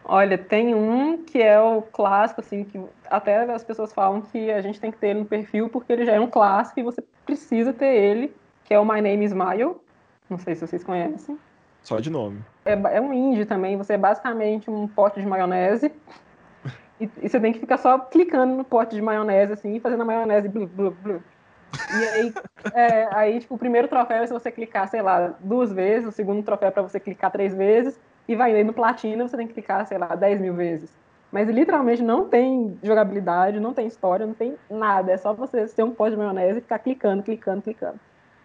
Olha, tem um que é o clássico, assim, que até as pessoas falam que a gente tem que ter ele no perfil porque ele já é um clássico e você precisa ter ele, que é o My Name is Mayo. Não sei se vocês conhecem. Só de nome. É, é um indie também. Você é basicamente um pote de maionese. e, e, você tem que ficar só clicando no pote de maionese, assim, e fazendo a maionese blu, blu, blu. E aí, é, aí, tipo, o primeiro troféu é se você clicar, sei lá, duas vezes, o segundo troféu é pra você clicar três vezes, e vai indo no platina, você tem que clicar, sei lá, dez mil vezes. Mas literalmente não tem jogabilidade, não tem história, não tem nada. É só você ter um pote de maionese e ficar clicando, clicando, clicando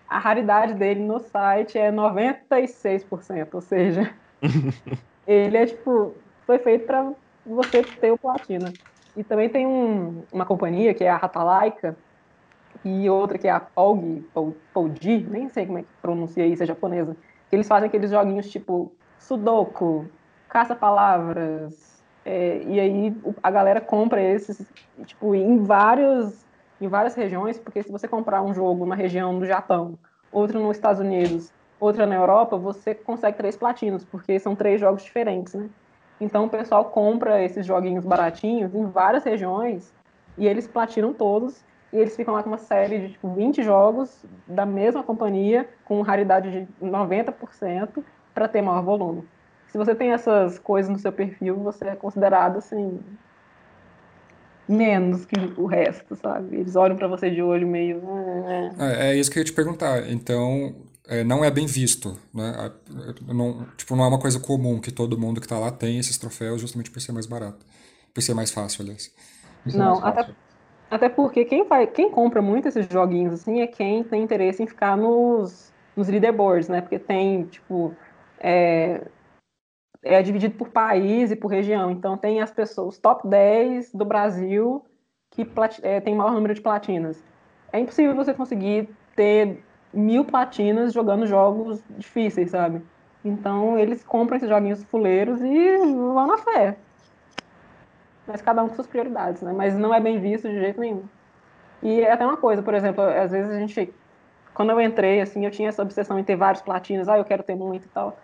a raridade dele no site é 96%, ou seja, ele é tipo, foi feito para você ter o platina. E também tem um, uma companhia que é a Ratalaika e outra que é a Pog, Poggi, nem sei como é que pronuncia isso, é japonesa, que eles fazem aqueles joguinhos tipo Sudoku, caça-palavras. É, e aí a galera compra esses, tipo, em vários em várias regiões, porque se você comprar um jogo na região do Japão, outro nos Estados Unidos, outra na Europa, você consegue três platinos, porque são três jogos diferentes, né? Então o pessoal compra esses joguinhos baratinhos em várias regiões e eles platinam todos e eles ficam lá com uma série de tipo, 20 jogos da mesma companhia, com raridade de 90%, para ter maior volume. Se você tem essas coisas no seu perfil, você é considerado assim menos que o resto, sabe? Eles olham para você de olho meio. É, é isso que eu ia te perguntar. Então, é, não é bem visto, né? Não, tipo, não é uma coisa comum que todo mundo que está lá tem esses troféus justamente por ser mais barato, por ser mais fácil, aliás. Não, até, até porque quem, faz, quem compra muito esses joguinhos assim é quem tem interesse em ficar nos, nos leaderboards, né? Porque tem, tipo, é, é dividido por país e por região. Então tem as pessoas, os top 10 do Brasil que é, tem maior número de platinas. É impossível você conseguir ter mil platinas jogando jogos difíceis, sabe? Então eles compram esses joguinhos fuleiros e vão na fé mas cada um com suas prioridades, né? Mas não é bem visto de jeito nenhum. E é até uma coisa, por exemplo, às vezes a gente, quando eu entrei, assim, eu tinha essa obsessão em ter vários platinos, ah, eu quero ter muito e tal.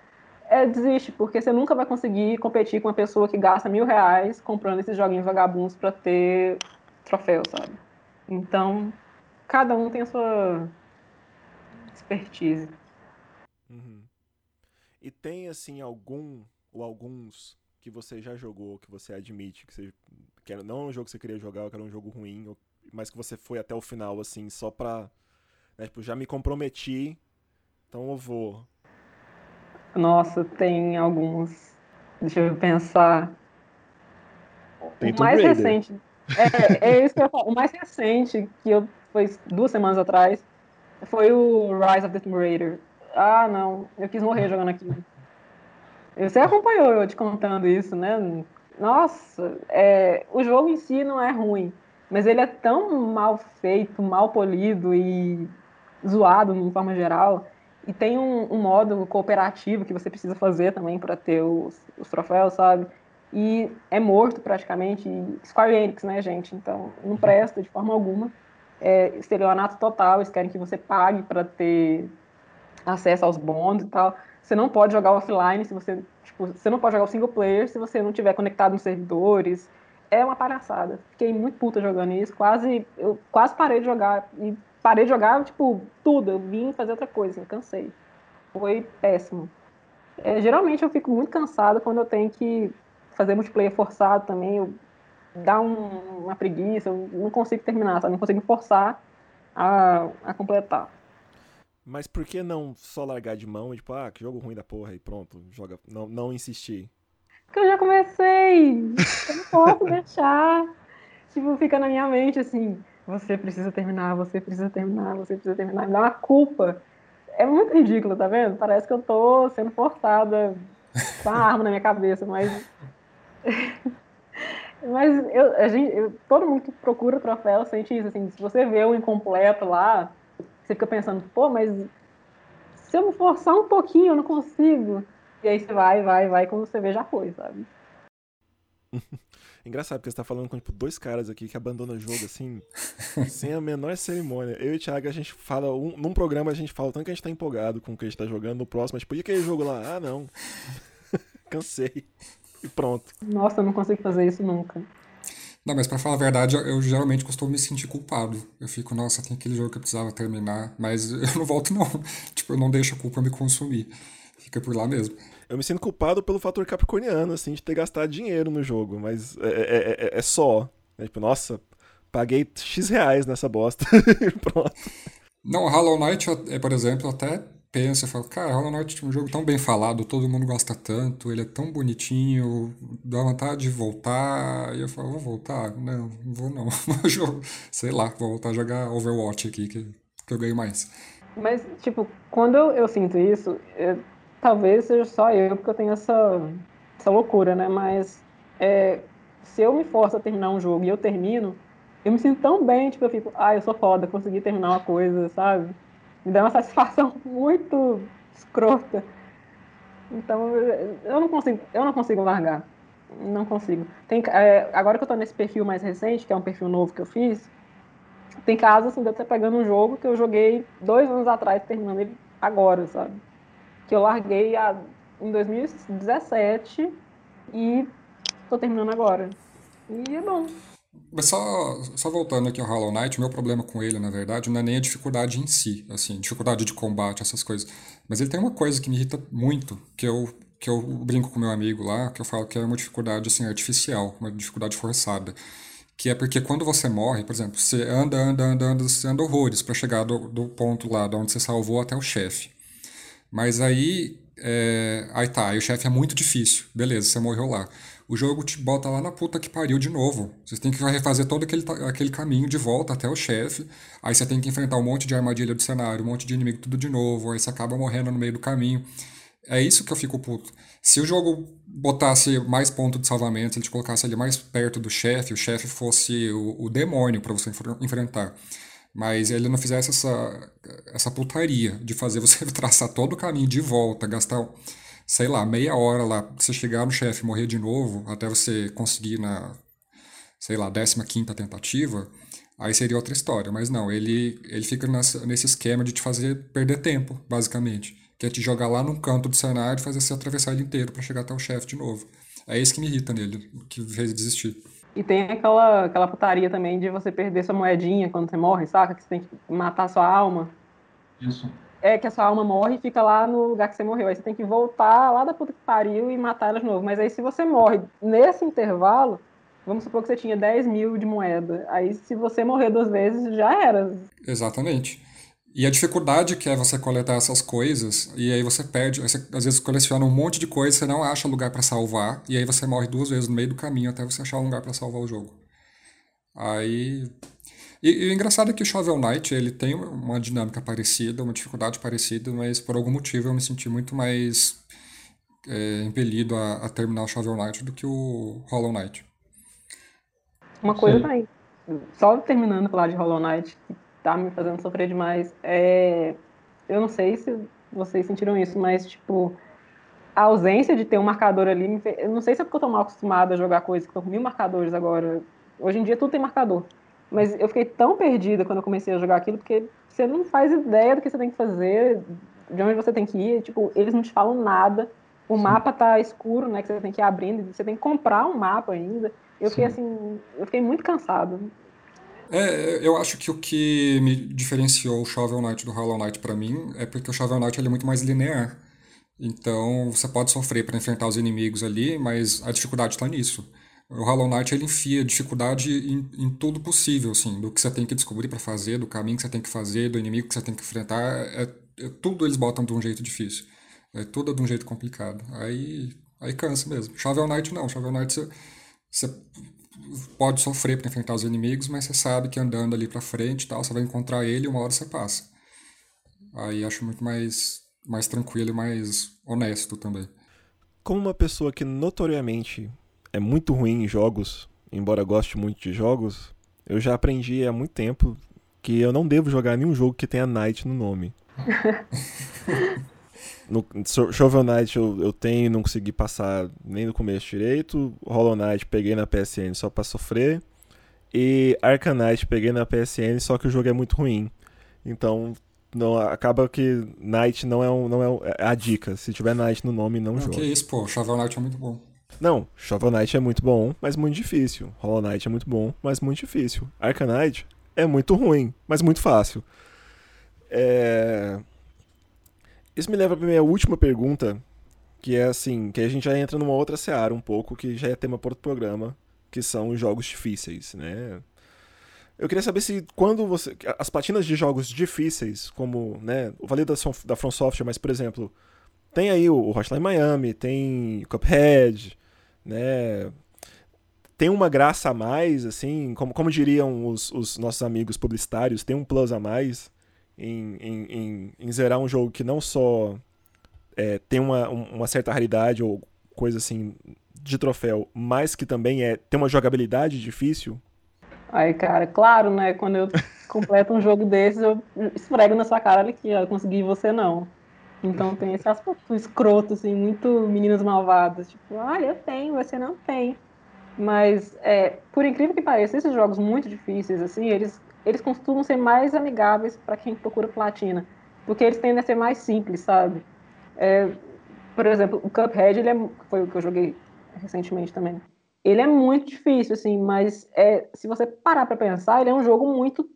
É, desiste, porque você nunca vai conseguir competir com uma pessoa que gasta mil reais comprando esses joguinhos vagabundos para ter troféu, sabe? Então, cada um tem a sua expertise. Uhum. E tem, assim, algum ou alguns que você já jogou, que você admite que, você, que era, não é um jogo que você queria jogar, que era um jogo ruim, mas que você foi até o final, assim, só pra. Né, tipo, já me comprometi, então eu vou. Nossa, tem alguns. Deixa eu pensar. Tem o mais Raider. recente. É, é isso que eu falo. O mais recente, que eu foi duas semanas atrás, foi o Rise of the Tomb Raider. Ah, não. Eu quis morrer jogando aquilo. Você acompanhou eu te contando isso, né? Nossa, é, o jogo em si não é ruim, mas ele é tão mal feito, mal polido e zoado de forma geral. E tem um, um modo cooperativo que você precisa fazer também para ter os, os, troféus, sabe? E é morto praticamente. Square Enix, né, gente? Então não presta de forma alguma. É estelionato total, eles querem que você pague para ter acesso aos bônus e tal. Você não pode jogar offline se você. Tipo, você não pode jogar o single player se você não tiver conectado nos servidores. É uma palhaçada. Fiquei muito puta jogando isso. Quase. Eu quase parei de jogar. E parei de jogar, tipo, tudo. Eu vim fazer outra coisa, cansei. Foi péssimo. É, geralmente eu fico muito cansada quando eu tenho que fazer multiplayer forçado também. Eu, dá um, uma preguiça, eu não consigo terminar, sabe? Não consigo forçar a, a completar. Mas por que não só largar de mão e tipo, ah, que jogo ruim da porra e pronto, joga, não, não insistir? Porque eu já comecei, eu não posso deixar. Tipo, fica na minha mente assim, você precisa terminar, você precisa terminar, você precisa terminar, me dá uma culpa. É muito ridículo, tá vendo? Parece que eu tô sendo forçada com a arma na minha cabeça, mas. mas eu, a gente, eu, todo mundo que procura troféu sente isso, assim, se você vê o incompleto lá, você fica pensando, pô, mas se eu me forçar um pouquinho, eu não consigo. E aí você vai, vai, vai, quando você vê, já foi, sabe? Engraçado, porque você tá falando com tipo, dois caras aqui que abandonam o jogo assim, sem a menor cerimônia. Eu e o Thiago, a gente fala, um, num programa a gente fala tanto que a gente tá empolgado com o que a gente tá jogando, no próximo, tipo, e aquele jogo lá? Ah, não. Cansei. E pronto. Nossa, eu não consigo fazer isso nunca. Não, mas pra falar a verdade, eu, eu geralmente costumo me sentir culpado. Eu fico, nossa, tem aquele jogo que eu precisava terminar, mas eu não volto não. tipo, eu não deixo a culpa me consumir. Fica por lá mesmo. Eu me sinto culpado pelo fator capricorniano, assim, de ter gastado dinheiro no jogo, mas é, é, é, é só. É tipo, nossa, paguei X reais nessa bosta. Pronto. Não, Hollow Knight, por exemplo, até pensa, fala, cara, Hollow Knight é um jogo tão bem falado, todo mundo gosta tanto, ele é tão bonitinho, dá vontade de voltar. E eu falo, vou voltar? Não, não vou não. Sei lá, vou voltar a jogar Overwatch aqui, que, que eu ganho mais. Mas, tipo, quando eu, eu sinto isso, eu, talvez seja só eu, porque eu tenho essa, essa loucura, né? Mas é, se eu me forço a terminar um jogo e eu termino, eu me sinto tão bem, tipo, eu fico, ah, eu sou foda, consegui terminar uma coisa, sabe? me dá uma satisfação muito escrota. Então eu não consigo, eu não consigo largar. Não consigo. Tem, é, agora que eu tô nesse perfil mais recente, que é um perfil novo que eu fiz, tem casos assim de eu estar pegando um jogo que eu joguei dois anos atrás, terminando ele agora, sabe? Que eu larguei a, em 2017 e tô terminando agora. E é bom. Mas só, só voltando aqui ao Hollow Knight, o meu problema com ele, na verdade, não é nem a dificuldade em si, assim, dificuldade de combate, essas coisas. Mas ele tem uma coisa que me irrita muito, que eu, que eu brinco com meu amigo lá, que eu falo que é uma dificuldade, assim, artificial, uma dificuldade forçada. Que é porque quando você morre, por exemplo, você anda, anda, anda, anda, você anda horrores para chegar do, do ponto lá de onde você salvou até o chefe. Mas aí, é, aí tá, aí o chefe é muito difícil. Beleza, você morreu lá o jogo te bota lá na puta que pariu de novo. Você tem que refazer todo aquele, aquele caminho de volta até o chefe. Aí você tem que enfrentar um monte de armadilha do cenário, um monte de inimigo tudo de novo. Aí você acaba morrendo no meio do caminho. É isso que eu fico puto. Se o jogo botasse mais ponto de salvamento, se ele te colocasse ali mais perto do chefe, o chefe fosse o, o demônio para você enfrentar. Mas ele não fizesse essa, essa putaria de fazer você traçar todo o caminho de volta, gastar sei lá, meia hora lá, pra você chegar no chefe morrer de novo, até você conseguir na, sei lá, 15 tentativa, aí seria outra história. Mas não, ele, ele fica nessa, nesse esquema de te fazer perder tempo, basicamente. Que é te jogar lá num canto do cenário e fazer você atravessar ele inteiro para chegar até o chefe de novo. É isso que me irrita nele, que fez desistir. E tem aquela, aquela putaria também de você perder sua moedinha quando você morre, saca? Que você tem que matar sua alma. Isso é que a sua alma morre e fica lá no lugar que você morreu. Aí você tem que voltar lá da puta que pariu e matar ela de novo. Mas aí se você morre nesse intervalo, vamos supor que você tinha 10 mil de moeda. Aí se você morrer duas vezes, já era. Exatamente. E a dificuldade que é você coletar essas coisas, e aí você perde, você, às vezes coleciona um monte de coisa, você não acha lugar para salvar, e aí você morre duas vezes no meio do caminho até você achar um lugar para salvar o jogo. Aí e, e, o engraçado é que o Shovel Knight ele tem uma dinâmica parecida, uma dificuldade parecida, mas por algum motivo eu me senti muito mais é, impelido a, a, terminar o Shovel Knight do que o Hollow Knight. Uma coisa também, só terminando falar de Hollow Knight, tá me fazendo sofrer demais, é... eu não sei se vocês sentiram isso, mas tipo, a ausência de ter um marcador ali, eu não sei se é porque eu tô mal acostumada a jogar coisas que estão com mil marcadores agora. Hoje em dia tudo tem marcador. Mas eu fiquei tão perdida quando eu comecei a jogar aquilo, porque você não faz ideia do que você tem que fazer, de onde você tem que ir. Tipo, eles não te falam nada. O Sim. mapa tá escuro, né? Que você tem que ir abrindo, você tem que comprar um mapa ainda. Eu fiquei assim, eu fiquei muito cansado. É, eu acho que o que me diferenciou o Shovel Knight do Hollow Knight para mim é porque o Shovel Knight ele é muito mais linear. Então você pode sofrer para enfrentar os inimigos ali, mas a dificuldade está nisso. O Hollow Knight ele enfia dificuldade em, em tudo possível, assim, do que você tem que descobrir para fazer, do caminho que você tem que fazer, do inimigo que você tem que enfrentar, é, é, tudo eles botam de um jeito difícil. É tudo de um jeito complicado. Aí, aí cansa mesmo. Shovel Knight não. Shovel Knight você, você pode sofrer para enfrentar os inimigos, mas você sabe que andando ali para frente, tal, você vai encontrar ele e uma hora você passa. Aí acho muito mais mais tranquilo e mais honesto também. Como uma pessoa que notoriamente é muito ruim em jogos, embora goste muito de jogos, eu já aprendi há muito tempo que eu não devo jogar nenhum jogo que tenha Knight no nome. no Shovel Knight eu, eu tenho não consegui passar nem no começo direito. Hollow Knight peguei na PSN só pra sofrer. E Arcanite peguei na PSN, só que o jogo é muito ruim. Então, não, acaba que Knight não é, um, não é, é a dica. Se tiver Knight no nome, não, não joga. Que isso, pô. Shovel Knight é muito bom. Não, Shovel Knight é muito bom, mas muito difícil. Hollow Knight é muito bom, mas muito difícil. Arcanite é muito ruim, mas muito fácil. É... Isso me leva para minha última pergunta, que é assim, que a gente já entra numa outra seara um pouco, que já é tema para outro programa, que são os jogos difíceis, né? Eu queria saber se quando você. As platinas de jogos difíceis, como né, o validação da From Software, mas por exemplo, tem aí o Hotline Miami, tem Cuphead, né? Tem uma graça a mais, assim, como, como diriam os, os nossos amigos publicitários, tem um plus a mais em, em, em, em zerar um jogo que não só é, tem uma, uma certa raridade ou coisa assim de troféu, mas que também é tem uma jogabilidade difícil. Aí, cara, claro, né? Quando eu completo um jogo desses, eu esfrego na sua cara ali que eu consegui você não. Então tem esse aspecto escroto, assim, muito meninas malvadas. Tipo, olha, eu tenho, você não tem. Mas, é, por incrível que pareça, esses jogos muito difíceis, assim, eles, eles costumam ser mais amigáveis para quem procura platina. Porque eles tendem a ser mais simples, sabe? É, por exemplo, o Cuphead, ele é, foi o que eu joguei recentemente também. Ele é muito difícil, assim, mas é, se você parar para pensar, ele é um jogo muito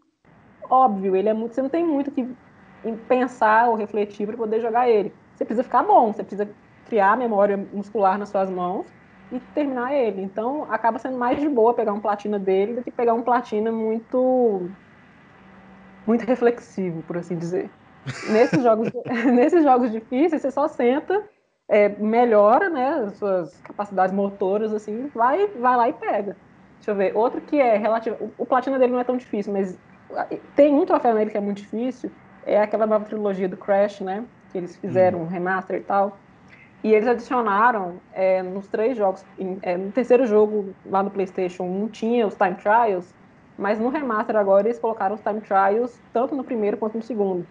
óbvio. Ele é muito, você não tem muito que pensar ou refletir para poder jogar ele. Você precisa ficar bom, você precisa criar memória muscular nas suas mãos e terminar ele. Então, acaba sendo mais de boa pegar um platina dele do que pegar um platina muito muito reflexivo, por assim dizer. Nesses jogos, nesses jogos difíceis, você só senta, é, melhora, né, as suas capacidades motoras, assim, vai, vai lá e pega. Deixa eu ver. Outro que é relativo. O, o platina dele não é tão difícil, mas tem um troféu nele que é muito difícil. É aquela nova trilogia do Crash, né? Que eles fizeram, um remaster e tal. E eles adicionaram é, nos três jogos, em, é, no terceiro jogo lá no PlayStation 1 tinha os Time Trials, mas no remaster agora eles colocaram os Time Trials tanto no primeiro quanto no segundo.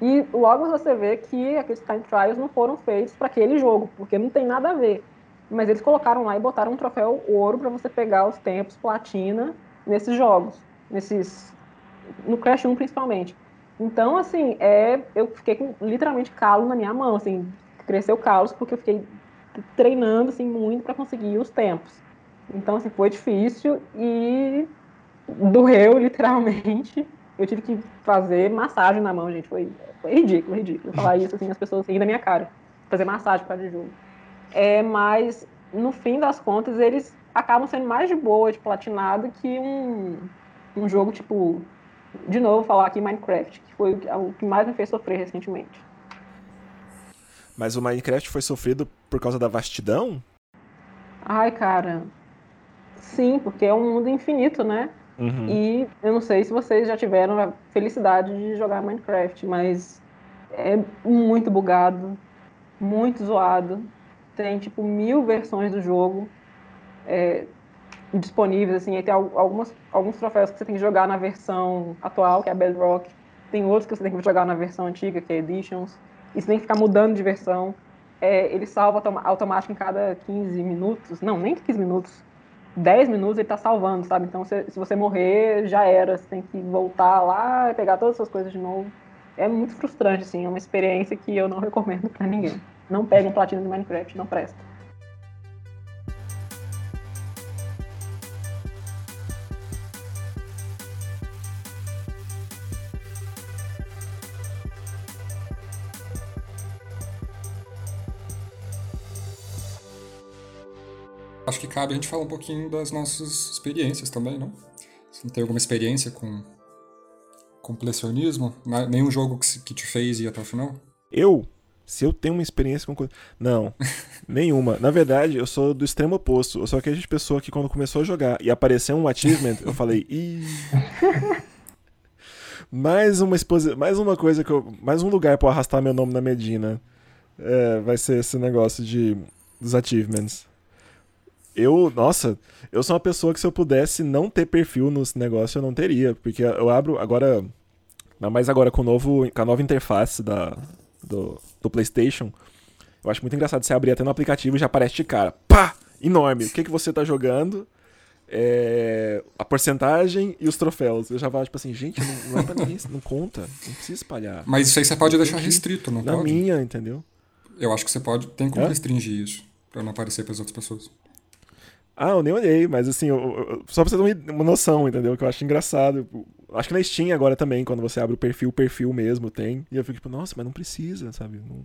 E logo você vê que aqueles Time Trials não foram feitos para aquele jogo, porque não tem nada a ver. Mas eles colocaram lá e botaram um troféu ouro para você pegar os tempos platina nesses jogos, nesses no Crash 1 principalmente. Então, assim, é, eu fiquei com literalmente calo na minha mão, assim, cresceu calos porque eu fiquei treinando assim muito para conseguir os tempos. Então assim foi difícil e doeu literalmente. Eu tive que fazer massagem na mão, gente. Foi, foi ridículo, ridículo. Falar isso assim, as pessoas rirem da minha cara. Fazer massagem para de jogo. É, mas no fim das contas eles acabam sendo mais de boa de platinado que um, um jogo tipo de novo falar aqui Minecraft, que foi o que mais me fez sofrer recentemente. Mas o Minecraft foi sofrido por causa da vastidão? Ai, cara. Sim, porque é um mundo infinito, né? Uhum. E eu não sei se vocês já tiveram a felicidade de jogar Minecraft, mas é muito bugado, muito zoado. Tem tipo mil versões do jogo é, disponíveis, assim. Tem algumas, alguns troféus que você tem que jogar na versão atual, que é a Bedrock. Tem outros que você tem que jogar na versão antiga, que é Editions e você tem que ficar mudando de versão. É, ele salva automático em cada 15 minutos. Não, nem 15 minutos. 10 minutos ele tá salvando, sabe? Então se, se você morrer, já era. Você tem que voltar lá e pegar todas essas coisas de novo. É muito frustrante, assim. É uma experiência que eu não recomendo para ninguém. Não pegue um platina de Minecraft, não presta. Cabe a gente falar um pouquinho das nossas experiências também, não? Você não tem alguma experiência com completionismo? Nenhum jogo que, te fez ir até o final? Eu? Se eu tenho uma experiência com. Não, nenhuma. Na verdade, eu sou do extremo oposto. Eu sou aquela pessoa que, quando começou a jogar e apareceu um achievement, eu falei, ih. mais uma exposi... mais uma coisa que eu. Mais um lugar para arrastar meu nome na Medina. É, vai ser esse negócio de dos achievements eu, nossa, eu sou uma pessoa que se eu pudesse não ter perfil nesse negócio, eu não teria. Porque eu abro agora. Mas agora com, o novo, com a nova interface da, do, do PlayStation, eu acho muito engraçado você abrir até no aplicativo e já aparece de cara. Pá! Enorme! O que, que você tá jogando? É, a porcentagem e os troféus. Eu já falo, tipo assim, gente, não, não é pra ninguém, não conta. Não precisa espalhar. Mas isso aí você pode deixar restrito, não Na pode? Na minha, entendeu? Eu acho que você pode, tem como restringir isso, pra não aparecer pras outras pessoas. Ah, eu nem olhei, mas assim, eu, eu, só pra você ter uma noção, entendeu? Que eu acho engraçado. Acho que na Steam agora também, quando você abre o perfil, o perfil mesmo tem. E eu fico tipo, nossa, mas não precisa, sabe? Não...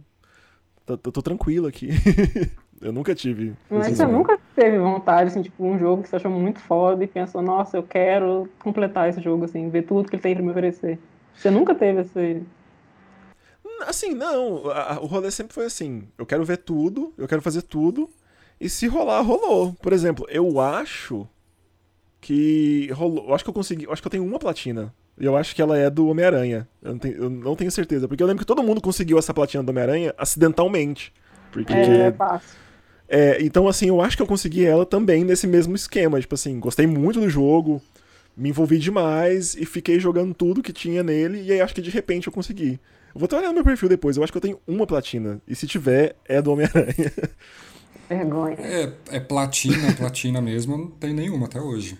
Tô, tô, tô tranquilo aqui. eu nunca tive. Mas você nunca teve vontade, assim, tipo, um jogo que você achou muito foda e pensou, nossa, eu quero completar esse jogo, assim, ver tudo que ele tem pra me oferecer. Você nunca teve esse. Assim, não. O rolê sempre foi assim: eu quero ver tudo, eu quero fazer tudo. E se rolar, rolou. Por exemplo, eu acho que rolou. Eu acho que eu consegui. Eu acho que eu tenho uma platina. E eu acho que ela é do Homem-Aranha. Eu, eu, não tenho certeza. Porque eu lembro que todo mundo conseguiu essa platina do Homem-Aranha acidentalmente. Porque. É, fácil. É, então, assim, eu acho que eu consegui ela também nesse mesmo esquema. Tipo assim, gostei muito do jogo, me envolvi demais e fiquei jogando tudo que tinha nele. E aí acho que de repente eu consegui. Eu vou até olhar no meu perfil depois. Eu acho que eu tenho uma platina. E se tiver, é do Homem-Aranha. Vergonha. É, é platina, platina mesmo, não tem nenhuma até hoje.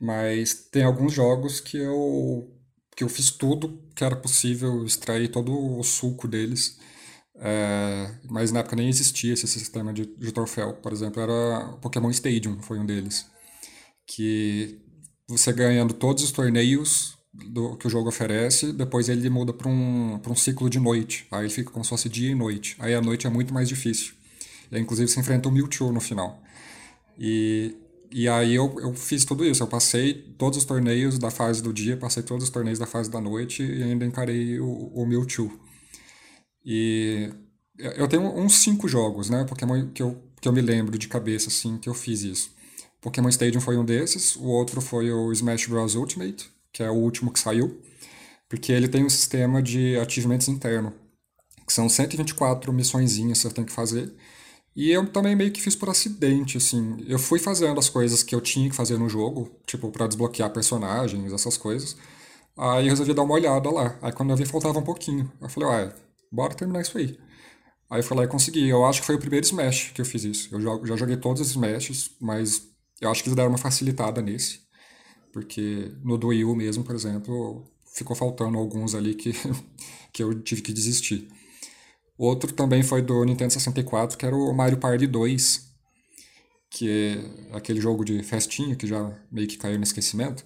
Mas tem alguns jogos que eu que eu fiz tudo que era possível, extrair todo o suco deles. É, mas na época nem existia esse sistema de, de troféu. Por exemplo, era Pokémon Stadium, foi um deles. Que você ganhando todos os torneios do, que o jogo oferece, depois ele muda para um, um ciclo de noite. Aí ele fica como se fosse dia e noite. Aí a noite é muito mais difícil. Aí, inclusive, você enfrenta o Mewtwo no final. E, e aí eu, eu fiz tudo isso. Eu passei todos os torneios da fase do dia, passei todos os torneios da fase da noite e ainda encarei o, o Mewtwo. E eu tenho uns cinco jogos, né? Pokémon que eu, que eu me lembro de cabeça, assim, que eu fiz isso. Pokémon Stadium foi um desses, o outro foi o Smash Bros. Ultimate, que é o último que saiu, porque ele tem um sistema de achievements interno, que são 124 missõezinhas que você tem que fazer. E eu também meio que fiz por acidente, assim. Eu fui fazendo as coisas que eu tinha que fazer no jogo, tipo, para desbloquear personagens, essas coisas. Aí eu resolvi dar uma olhada lá. Aí quando eu vi, faltava um pouquinho. Eu falei, uai, bora terminar isso aí. Aí eu fui lá e consegui. Eu acho que foi o primeiro Smash que eu fiz isso. Eu já joguei todos os Smashes, mas eu acho que eles deram uma facilitada nesse. Porque no do Wii U mesmo, por exemplo, ficou faltando alguns ali que, que eu tive que desistir. Outro também foi do Nintendo 64, que era o Mario Party 2, que é aquele jogo de festinha que já meio que caiu no esquecimento.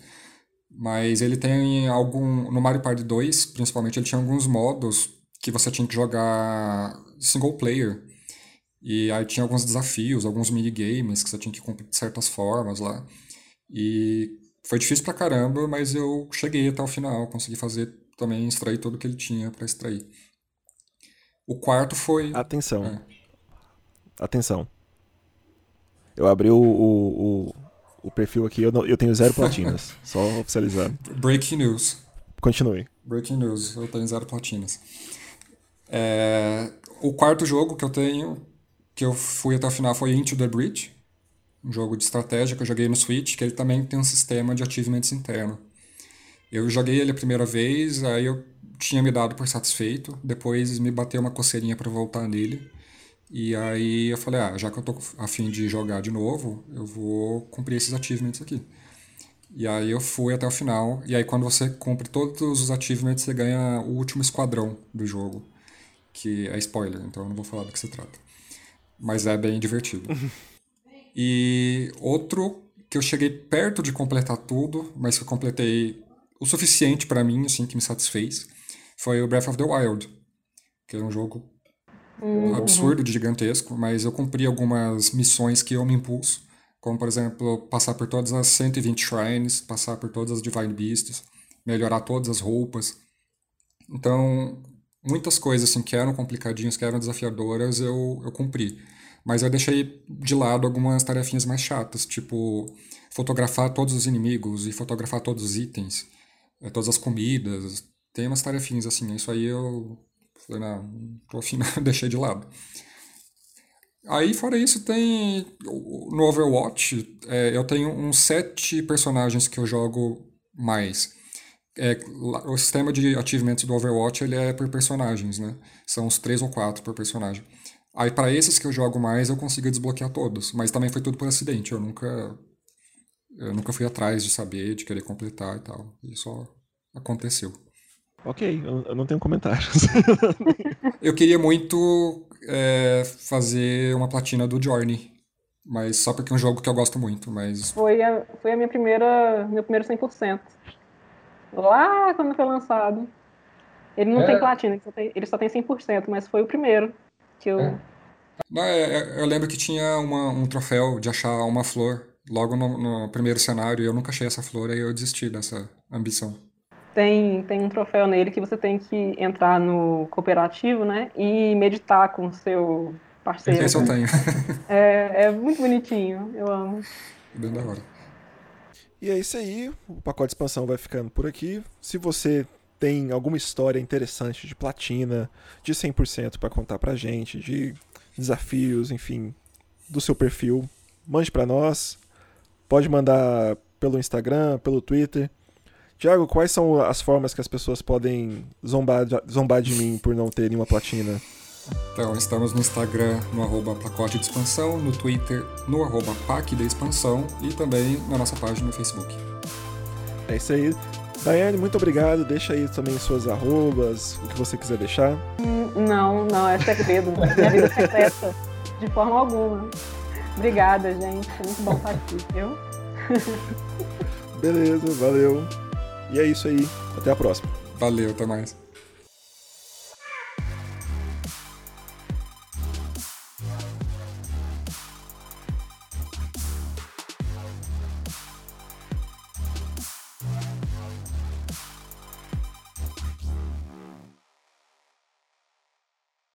Mas ele tem algum. No Mario Party 2, principalmente, ele tinha alguns modos que você tinha que jogar single player. E aí tinha alguns desafios, alguns minigames que você tinha que cumprir de certas formas lá. E foi difícil pra caramba, mas eu cheguei até o final, consegui fazer também, extrair tudo que ele tinha para extrair. O quarto foi. Atenção. É. Atenção. Eu abri o, o, o, o perfil aqui, eu, não, eu tenho zero platinas. só oficializando. Breaking news. Continue. Breaking news, eu tenho zero platinas. É, o quarto jogo que eu tenho que eu fui até o final foi Into the Breach, um jogo de estratégia que eu joguei no Switch, que ele também tem um sistema de achievements interno. Eu joguei ele a primeira vez, aí eu tinha me dado por satisfeito, depois me bateu uma coceirinha para voltar nele. E aí eu falei, ah, já que eu tô afim de jogar de novo, eu vou cumprir esses achievements aqui. E aí eu fui até o final, e aí quando você cumpre todos os achievements, você ganha o último esquadrão do jogo, que é spoiler, então eu não vou falar do que se trata mas é bem divertido. e outro que eu cheguei perto de completar tudo, mas que eu completei o suficiente para mim, assim, que me satisfez, foi o Breath of the Wild, que é um jogo uhum. absurdo de gigantesco, mas eu cumpri algumas missões que eu me impulso, como, por exemplo, passar por todas as 120 shrines, passar por todas as Divine Beasts, melhorar todas as roupas. Então, muitas coisas assim que eram complicadinhas, que eram desafiadoras, eu, eu cumpri. Mas eu deixei de lado algumas tarefinhas mais chatas, tipo fotografar todos os inimigos e fotografar todos os itens, eh, todas as comidas. Tem umas tarefinhas assim, isso aí eu falei, não, tô afim, deixei de lado. Aí, fora isso, tem. No Overwatch, é, eu tenho uns sete personagens que eu jogo mais. É, o sistema de achievements do Overwatch ele é por personagens, né? São uns três ou quatro por personagem. Aí para esses que eu jogo mais eu consigo desbloquear todos, mas também foi tudo por acidente. Eu nunca eu nunca fui atrás de saber, de querer completar e tal. E só aconteceu. Ok, eu não tenho comentários. eu queria muito é, fazer uma platina do Journey. Mas só porque é um jogo que eu gosto muito, mas... Foi a, foi a minha primeira, meu primeiro 100% lá quando foi lançado. Ele não é. tem platina, ele só tem, ele só tem 100%, mas foi o primeiro que eu. É. Não, é, é, eu lembro que tinha uma, um troféu de achar uma flor logo no, no, primeiro cenário e eu nunca achei essa flor, aí eu desisti dessa ambição. Tem, tem um troféu nele que você tem que entrar no cooperativo, né? E meditar com o seu parceiro. Esse eu tenho. é, é muito bonitinho, eu amo. Bem da hora. E é isso aí, o pacote de expansão vai ficando por aqui. Se você tem alguma história interessante de platina, de 100% para contar pra gente, de desafios, enfim, do seu perfil, mande para nós. Pode mandar pelo Instagram, pelo Twitter. Tiago, quais são as formas que as pessoas podem zombar, zombar de mim por não ter nenhuma platina? Então, estamos no Instagram, no arroba pacote de expansão, no Twitter, no arroba pac de expansão e também na nossa página no Facebook. É isso aí. Daiane, muito obrigado. Deixa aí também suas arrobas, o que você quiser deixar. Não, não, é segredo. Minha vida é secreta. De forma alguma. Obrigada, gente. Muito bom estar aqui, viu? Beleza, valeu. E é isso aí. Até a próxima. Valeu, até mais.